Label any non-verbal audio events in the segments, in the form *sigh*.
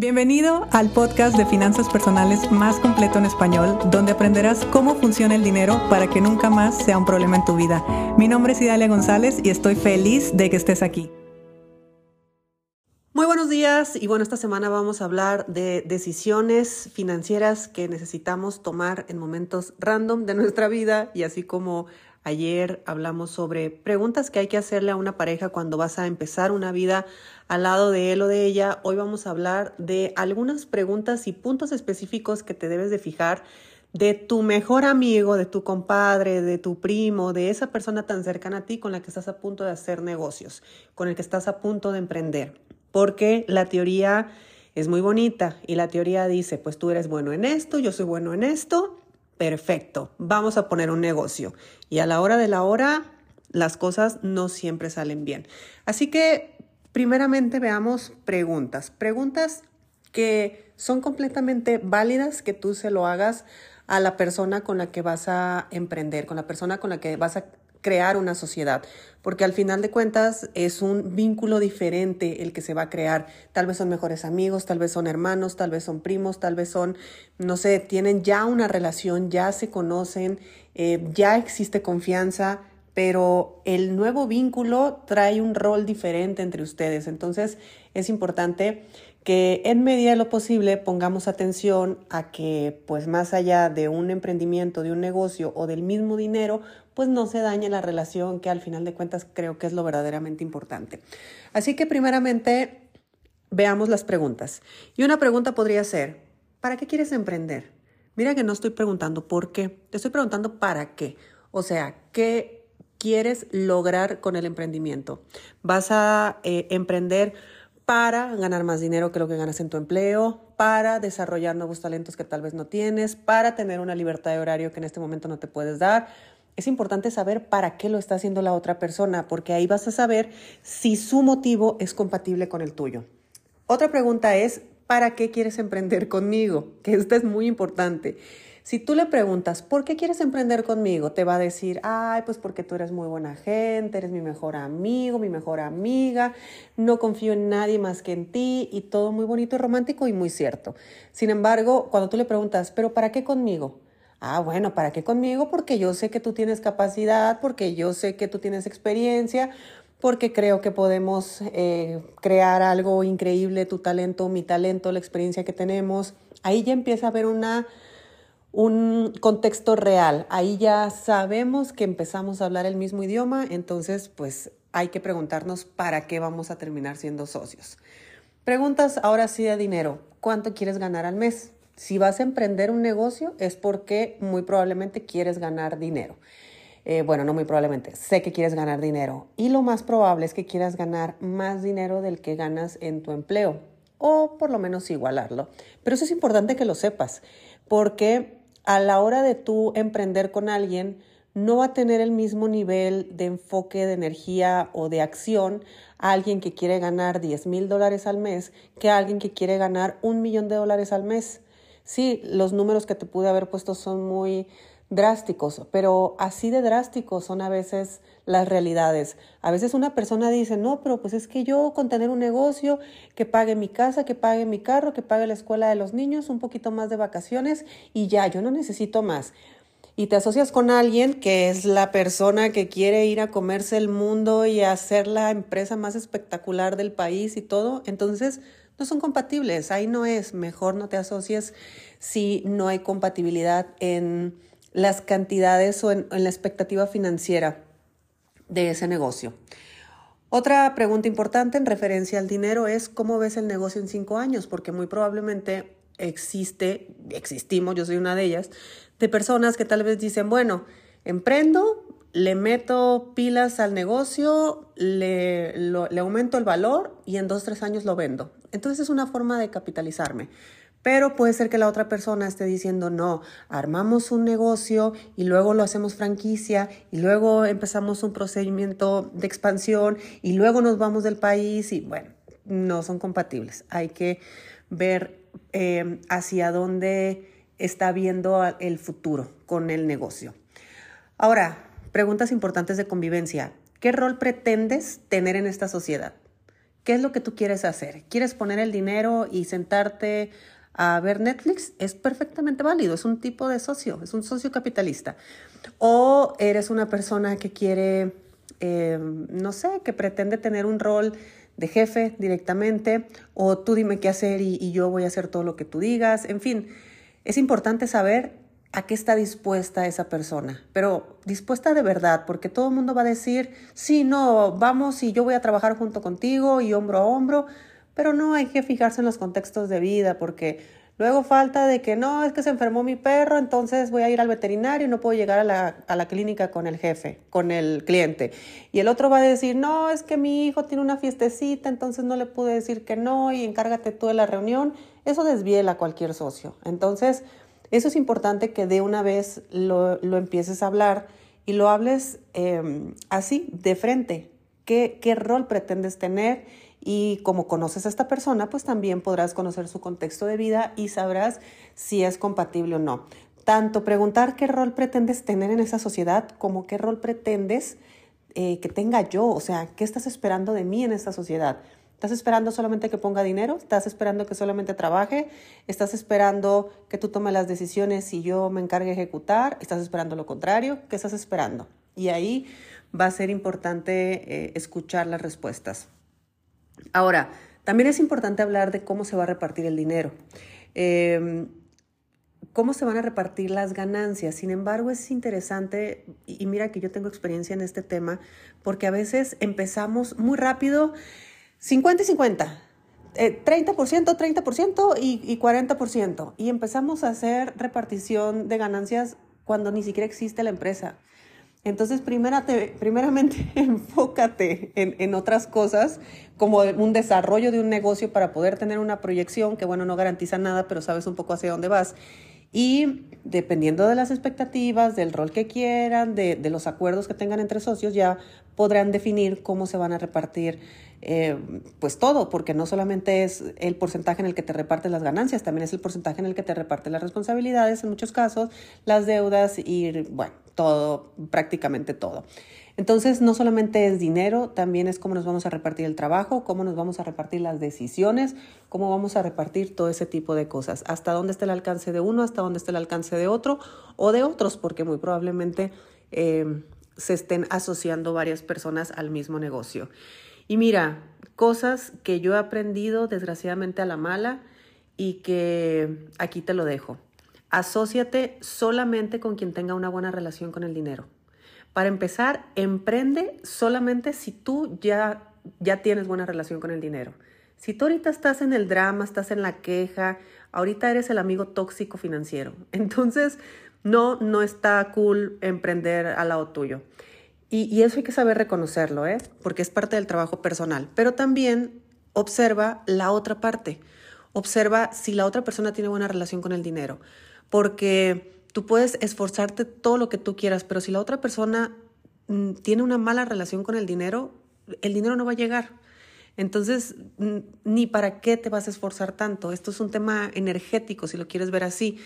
Bienvenido al podcast de finanzas personales más completo en español, donde aprenderás cómo funciona el dinero para que nunca más sea un problema en tu vida. Mi nombre es Idalia González y estoy feliz de que estés aquí. Muy buenos días y bueno, esta semana vamos a hablar de decisiones financieras que necesitamos tomar en momentos random de nuestra vida y así como Ayer hablamos sobre preguntas que hay que hacerle a una pareja cuando vas a empezar una vida al lado de él o de ella. Hoy vamos a hablar de algunas preguntas y puntos específicos que te debes de fijar de tu mejor amigo, de tu compadre, de tu primo, de esa persona tan cercana a ti con la que estás a punto de hacer negocios, con el que estás a punto de emprender. Porque la teoría es muy bonita y la teoría dice, pues tú eres bueno en esto, yo soy bueno en esto perfecto, vamos a poner un negocio. Y a la hora de la hora, las cosas no siempre salen bien. Así que, primeramente veamos preguntas. Preguntas que son completamente válidas que tú se lo hagas a la persona con la que vas a emprender, con la persona con la que vas a crear una sociedad, porque al final de cuentas es un vínculo diferente el que se va a crear. Tal vez son mejores amigos, tal vez son hermanos, tal vez son primos, tal vez son, no sé, tienen ya una relación, ya se conocen, eh, ya existe confianza, pero el nuevo vínculo trae un rol diferente entre ustedes. Entonces es importante que en medida de lo posible pongamos atención a que, pues más allá de un emprendimiento, de un negocio o del mismo dinero, pues no se dañe la relación, que al final de cuentas creo que es lo verdaderamente importante. Así que primeramente veamos las preguntas. Y una pregunta podría ser, ¿para qué quieres emprender? Mira que no estoy preguntando por qué, te estoy preguntando para qué. O sea, ¿qué quieres lograr con el emprendimiento? ¿Vas a eh, emprender? para ganar más dinero que lo que ganas en tu empleo, para desarrollar nuevos talentos que tal vez no tienes, para tener una libertad de horario que en este momento no te puedes dar. Es importante saber para qué lo está haciendo la otra persona, porque ahí vas a saber si su motivo es compatible con el tuyo. Otra pregunta es, ¿para qué quieres emprender conmigo? Que esta es muy importante. Si tú le preguntas, ¿por qué quieres emprender conmigo? Te va a decir, ay, pues porque tú eres muy buena gente, eres mi mejor amigo, mi mejor amiga, no confío en nadie más que en ti y todo muy bonito y romántico y muy cierto. Sin embargo, cuando tú le preguntas, ¿pero para qué conmigo? Ah, bueno, ¿para qué conmigo? Porque yo sé que tú tienes capacidad, porque yo sé que tú tienes experiencia, porque creo que podemos eh, crear algo increíble, tu talento, mi talento, la experiencia que tenemos. Ahí ya empieza a haber una un contexto real. Ahí ya sabemos que empezamos a hablar el mismo idioma, entonces pues hay que preguntarnos para qué vamos a terminar siendo socios. Preguntas ahora sí de dinero. ¿Cuánto quieres ganar al mes? Si vas a emprender un negocio es porque muy probablemente quieres ganar dinero. Eh, bueno, no muy probablemente, sé que quieres ganar dinero y lo más probable es que quieras ganar más dinero del que ganas en tu empleo o por lo menos igualarlo. Pero eso es importante que lo sepas porque a la hora de tú emprender con alguien, no va a tener el mismo nivel de enfoque, de energía o de acción a alguien que quiere ganar 10 mil dólares al mes que a alguien que quiere ganar un millón de dólares al mes. Sí, los números que te pude haber puesto son muy drásticos, pero así de drásticos son a veces las realidades. A veces una persona dice, no, pero pues es que yo con tener un negocio, que pague mi casa, que pague mi carro, que pague la escuela de los niños, un poquito más de vacaciones y ya, yo no necesito más. Y te asocias con alguien que es la persona que quiere ir a comerse el mundo y hacer la empresa más espectacular del país y todo, entonces no son compatibles, ahí no es, mejor no te asocies si no hay compatibilidad en las cantidades o en, la expectativa financiera de ese negocio. Otra pregunta importante en referencia al dinero es cómo ves el negocio en cinco años, porque muy probablemente existe, existimos, yo soy una de ellas, de personas que tal vez dicen, bueno, emprendo, le meto pilas al negocio, le, le aumento el valor y en dos, tres años lo vendo. Entonces es una forma de capitalizarme. Pero puede ser que la otra persona esté diciendo, no, armamos un negocio y luego lo hacemos franquicia y luego empezamos un procedimiento de expansión y luego nos vamos del país y bueno, no son compatibles. Hay que ver eh, hacia dónde está viendo el futuro con el negocio. Ahora, preguntas importantes de convivencia. ¿Qué rol pretendes tener en esta sociedad? ¿Qué es lo que tú quieres hacer? ¿Quieres poner el dinero y sentarte a ver Netflix? Es perfectamente válido, es un tipo de socio, es un socio capitalista. O eres una persona que quiere, eh, no sé, que pretende tener un rol de jefe directamente, o tú dime qué hacer y, y yo voy a hacer todo lo que tú digas. En fin, es importante saber a qué está dispuesta esa persona, pero dispuesta de verdad, porque todo el mundo va a decir, sí, no, vamos y yo voy a trabajar junto contigo y hombro a hombro, pero no hay que fijarse en los contextos de vida, porque luego falta de que no, es que se enfermó mi perro, entonces voy a ir al veterinario y no puedo llegar a la, a la clínica con el jefe, con el cliente. Y el otro va a decir, no, es que mi hijo tiene una fiestecita, entonces no le pude decir que no y encárgate tú de la reunión. Eso desviela a cualquier socio. Entonces, eso es importante que de una vez lo, empieces a hablar y lo hables em, así, de frente. ¿Qué, ¿Qué rol pretendes tener? Y como conoces a esta persona, pues también podrás conocer su contexto de vida y sabrás si es compatible o no. Tanto preguntar qué rol pretendes tener en esa sociedad como qué rol pretendes eh, que tenga yo, o sea, qué estás esperando de mí en esta sociedad. ¿Estás esperando solamente que ponga dinero? ¿Estás esperando que solamente trabaje? ¿Estás esperando que tú tomes las decisiones y yo me encargue de ejecutar? ¿Estás esperando lo contrario? ¿Qué estás esperando? Y ahí va a ser importante eh, escuchar las respuestas. Ahora, también es importante hablar de cómo se va a repartir el dinero. Em, cómo se van a repartir las ganancias. Sin embargo, es interesante, y mira que yo tengo experiencia en este tema, porque a veces empezamos muy rápido 50 y 50. 30%, 30% y, y 40%. Y empezamos a hacer repartición de ganancias cuando ni siquiera existe la empresa. Entonces, primeramente, *laughs* enfócate en, en, otras cosas, como un desarrollo de un negocio para poder tener una proyección que, bueno, no garantiza nada, pero sabes un poco hacia dónde vas. Y dependiendo de las expectativas, del rol que quieran, de, de los acuerdos que tengan entre socios, ya podrán definir cómo se van a repartir eh, pues todo, porque no solamente es el porcentaje en el que te repartes las ganancias, también es el porcentaje en el que te repartes las responsabilidades, en muchos casos, las deudas y, bueno, todo, prácticamente todo. Entonces, no solamente es dinero, también es cómo nos vamos a repartir el trabajo, cómo nos vamos a repartir las decisiones, cómo vamos a repartir todo ese tipo de cosas, hasta dónde está el alcance de uno, hasta dónde está el alcance de otro o de otros, porque muy probablemente eh, se estén asociando varias personas al mismo negocio. Y mira, cosas que yo he aprendido desgraciadamente a la mala y que aquí te lo dejo. Asociate solamente con quien tenga una buena relación con el dinero. Para empezar, emprende solamente si tú ya, ya tienes buena relación con el dinero. Si tú ahorita estás en el drama, estás en la queja, ahorita eres el amigo tóxico financiero. *laughs* Entonces, no, no está cool emprender al lado tuyo. Y, eso hay que saber reconocerlo, ¿eh? porque es parte del trabajo personal. Pero también observa la otra parte. Observa si la otra persona tiene buena relación con el dinero. Porque tú puedes esforzarte todo lo que tú quieras, pero si la otra persona mm, tiene una mala relación con el dinero, el dinero no va a llegar. Entonces, ni para qué te vas a esforzar tanto. Esto es un tema energético, si lo quieres ver así.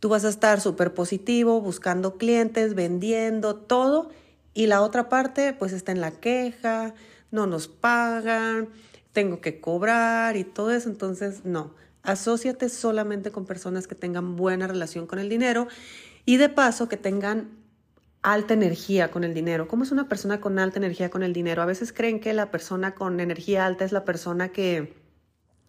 Tú vas a estar súper positivo, buscando clientes, vendiendo, todo, y la otra parte, pues está en la queja, no nos pagan, tengo que cobrar y todo eso. Entonces, no, asóciate solamente con personas que tengan buena relación con el dinero y de paso que tengan alta energía con el dinero. ¿Cómo es una persona con alta energía con el dinero? A veces creen que la persona con energía alta es la persona que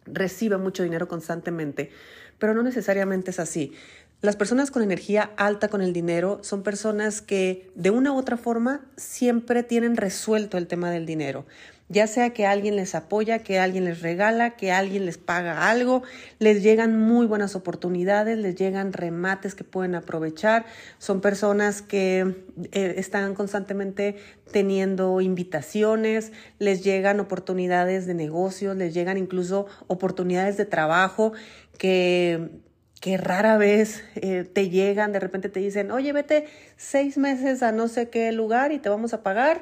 recibe mucho dinero constantemente, pero no necesariamente es así. Las personas con energía alta con el dinero son personas que de una u otra forma siempre tienen resuelto el tema del dinero. Ya sea que alguien les apoya, que alguien les regala, que alguien les paga algo, les llegan muy buenas oportunidades, les llegan remates que pueden aprovechar. Son personas que eh, están constantemente teniendo invitaciones, les llegan oportunidades de negocios, les llegan incluso oportunidades de trabajo que que rara vez eh, te llegan, de repente te dicen, oye, vete seis meses a no sé qué lugar y te vamos a pagar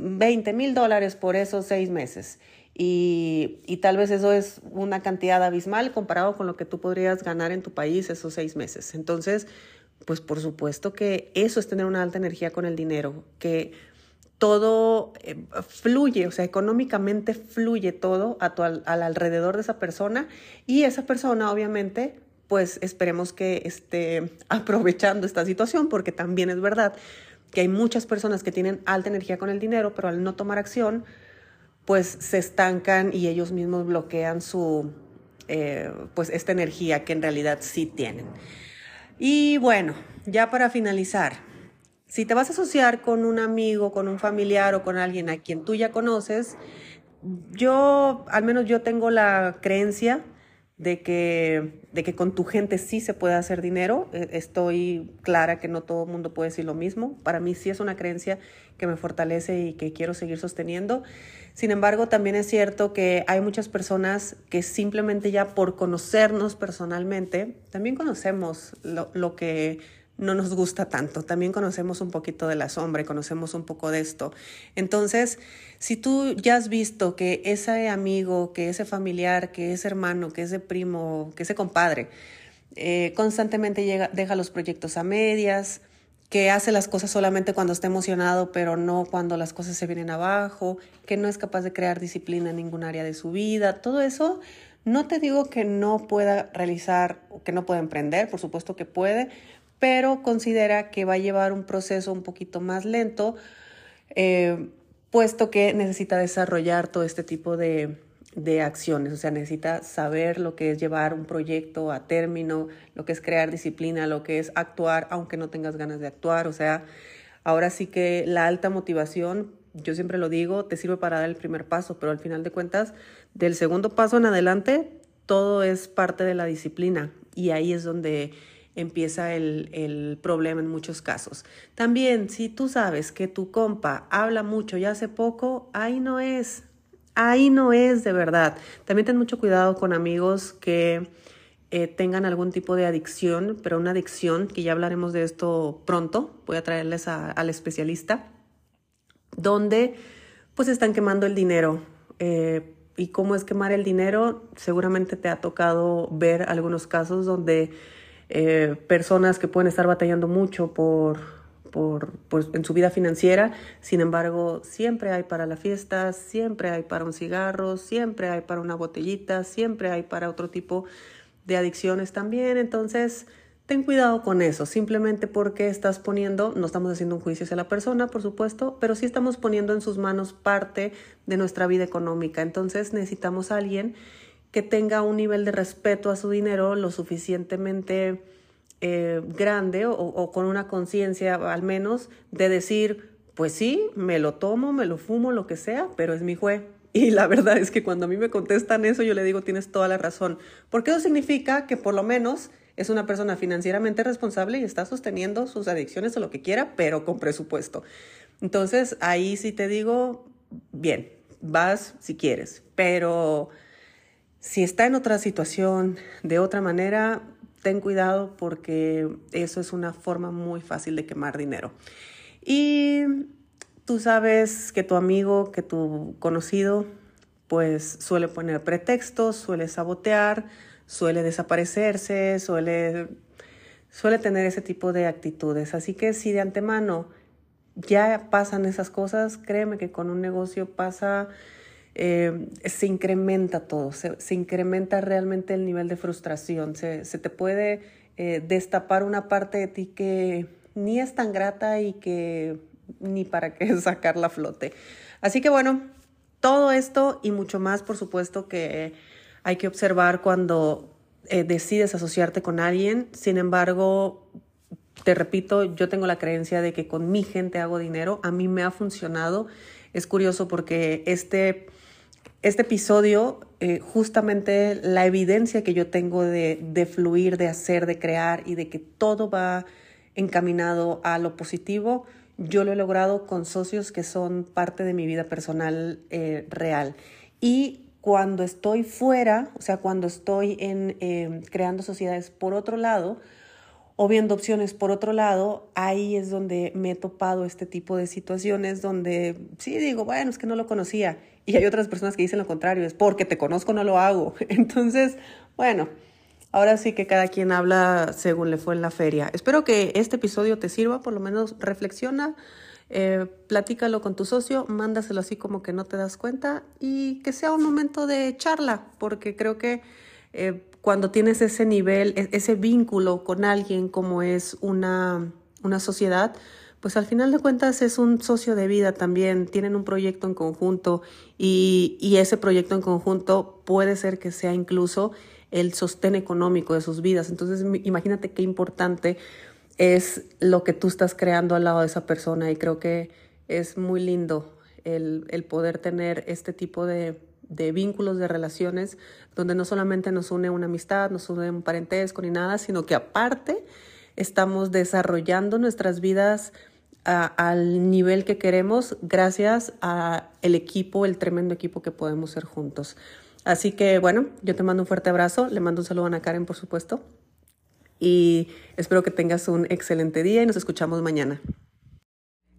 20 mil dólares por esos seis meses. Y, y, tal vez eso es una cantidad abismal comparado con lo que tú podrías ganar en tu país esos seis meses. Entonces, pues por supuesto que eso es tener una alta energía con el dinero, que todo eh, fluye, o sea, económicamente fluye todo a tu, al, alrededor de esa persona y esa persona obviamente pues esperemos que esté *laughs* aprovechando esta situación porque también es verdad que hay muchas personas que tienen alta energía con el dinero, pero al no tomar acción, pues se estancan y ellos mismos bloquean su, eh, pues esta energía que en realidad sí tienen. Y bueno, ya para finalizar, si te vas a asociar con un amigo, con un familiar o con alguien a quien tú ya conoces, yo, al menos yo tengo la creencia de que, de que con tu gente sí se puede hacer dinero. E, estoy clara que no todo el mundo puede decir lo mismo. Para mí sí es una creencia que me fortalece y que quiero seguir sosteniendo. Sin embargo, también es cierto que hay muchas personas que simplemente ya por conocernos personalmente, también conocemos lo, lo que no nos gusta tanto. También conocemos un poquito de la sombra y conocemos un poco de esto. Entonces, si tú ya has visto que ese amigo, que ese familiar, que ese hermano, que ese primo, que ese compadre, eh, constantemente llega, deja los proyectos a medias, que hace las cosas solamente cuando está emocionado, pero no cuando las cosas se vienen abajo, que no es capaz de crear disciplina en ningún área de su vida, todo eso, no te digo que no pueda realizar, que no pueda emprender, por supuesto que puede, pero considera que va a llevar un proceso un poquito más lento, eh, puesto que necesita desarrollar todo este tipo de, de acciones, o sea, necesita saber lo que es llevar un proyecto a término, lo que es crear disciplina, lo que es actuar aunque no tengas ganas de actuar, o sea, ahora sí que la alta motivación, yo siempre lo digo, te sirve para dar el primer paso, pero al final de cuentas, del segundo paso en adelante, todo es parte de la disciplina. Y ahí es donde empieza el, problema en muchos casos. También, si tú sabes que tu compa habla mucho y hace poco, ahí no es, ahí no es de verdad. También ten mucho cuidado con amigos que eh, tengan algún tipo de adicción, pero una adicción, que ya hablaremos de esto pronto, voy a traerles al especialista, donde pues están quemando el dinero. Eh, ¿Y cómo es quemar el dinero? Seguramente te ha tocado ver algunos casos donde eh, personas que pueden estar batallando mucho por, por, pues, en su vida financiera, sin embargo, siempre hay para la fiesta, siempre hay para un cigarro, siempre hay para una botellita, siempre hay para otro tipo de adicciones también, entonces ten cuidado con eso, simplemente porque estás poniendo, no estamos haciendo un juicio hacia la persona, por supuesto, pero sí estamos poniendo en sus manos parte de nuestra vida económica, entonces necesitamos a alguien que tenga un nivel de respeto a su dinero lo suficientemente eh, grande o, con una conciencia al menos de decir, pues sí, me lo tomo, me lo fumo, lo que sea, pero es mi juez. Y la verdad es que cuando a mí me contestan eso, yo le digo, tienes toda la razón, porque eso significa que por lo menos es una persona financieramente responsable y está sosteniendo sus adicciones o lo que quiera, pero con presupuesto. Entonces, ahí sí te digo, bien, vas si quieres, pero si está en otra situación, de otra manera, ten cuidado porque eso es una forma muy fácil de quemar dinero. Y tú sabes que tu amigo, que tu conocido, pues suele poner pretextos, suele sabotear, suele desaparecerse, suele, suele tener ese tipo de actitudes. Así que si de antemano ya pasan esas cosas, créeme que con un negocio pasa eh, se incrementa todo, se, incrementa realmente el nivel de frustración, se, te puede eh, destapar una parte de ti que ni es tan grata y que ni para qué *laughs* sacarla a flote. Así que bueno, todo esto y mucho más, por supuesto, que hay que observar cuando eh, decides asociarte con alguien. Sin embargo, te repito, yo tengo la creencia de que con mi gente hago dinero. A mí me ha funcionado. Es curioso porque este este episodio, eh, justamente la evidencia que yo tengo de, de, fluir, de hacer, de crear y de que todo va encaminado a lo positivo, yo lo he logrado con socios que son parte de mi vida personal eh, real. Y cuando estoy fuera, o sea, cuando estoy en, eh, creando sociedades por otro lado, o viendo opciones por otro lado, ahí es donde me he topado este tipo de situaciones donde sí digo, bueno, es que no lo conocía. Y hay otras personas que dicen lo contrario, es porque te conozco, no lo hago. *laughs* Entonces, bueno, ahora sí que cada quien habla según le fue en la feria. Espero que este episodio te sirva, por lo menos reflexiona eh, platícalo con tu socio, mándaselo así como que no te das cuenta y que sea un momento de charla, porque creo que eh, cuando tienes ese nivel, e-, ese vínculo con alguien como es una, una sociedad, pues al final de cuentas es un socio de vida también, tienen un proyecto en conjunto y, y, ese proyecto en conjunto puede ser que sea incluso el sostén económico de sus vidas. Entonces imagínate qué importante es lo que tú estás creando al lado de esa persona y creo que es muy lindo el, el poder tener este tipo de, de vínculos, de relaciones, donde no solamente nos une una amistad, nos une un parentesco ni nada, sino que aparte estamos desarrollando nuestras vidas al nivel que queremos gracias a el equipo, el tremendo equipo que podemos ser juntos. Así que bueno, yo te mando un fuerte abrazo, le mando un saludo a Ana Karen, por supuesto, y espero que tengas un excelente día y nos escuchamos mañana.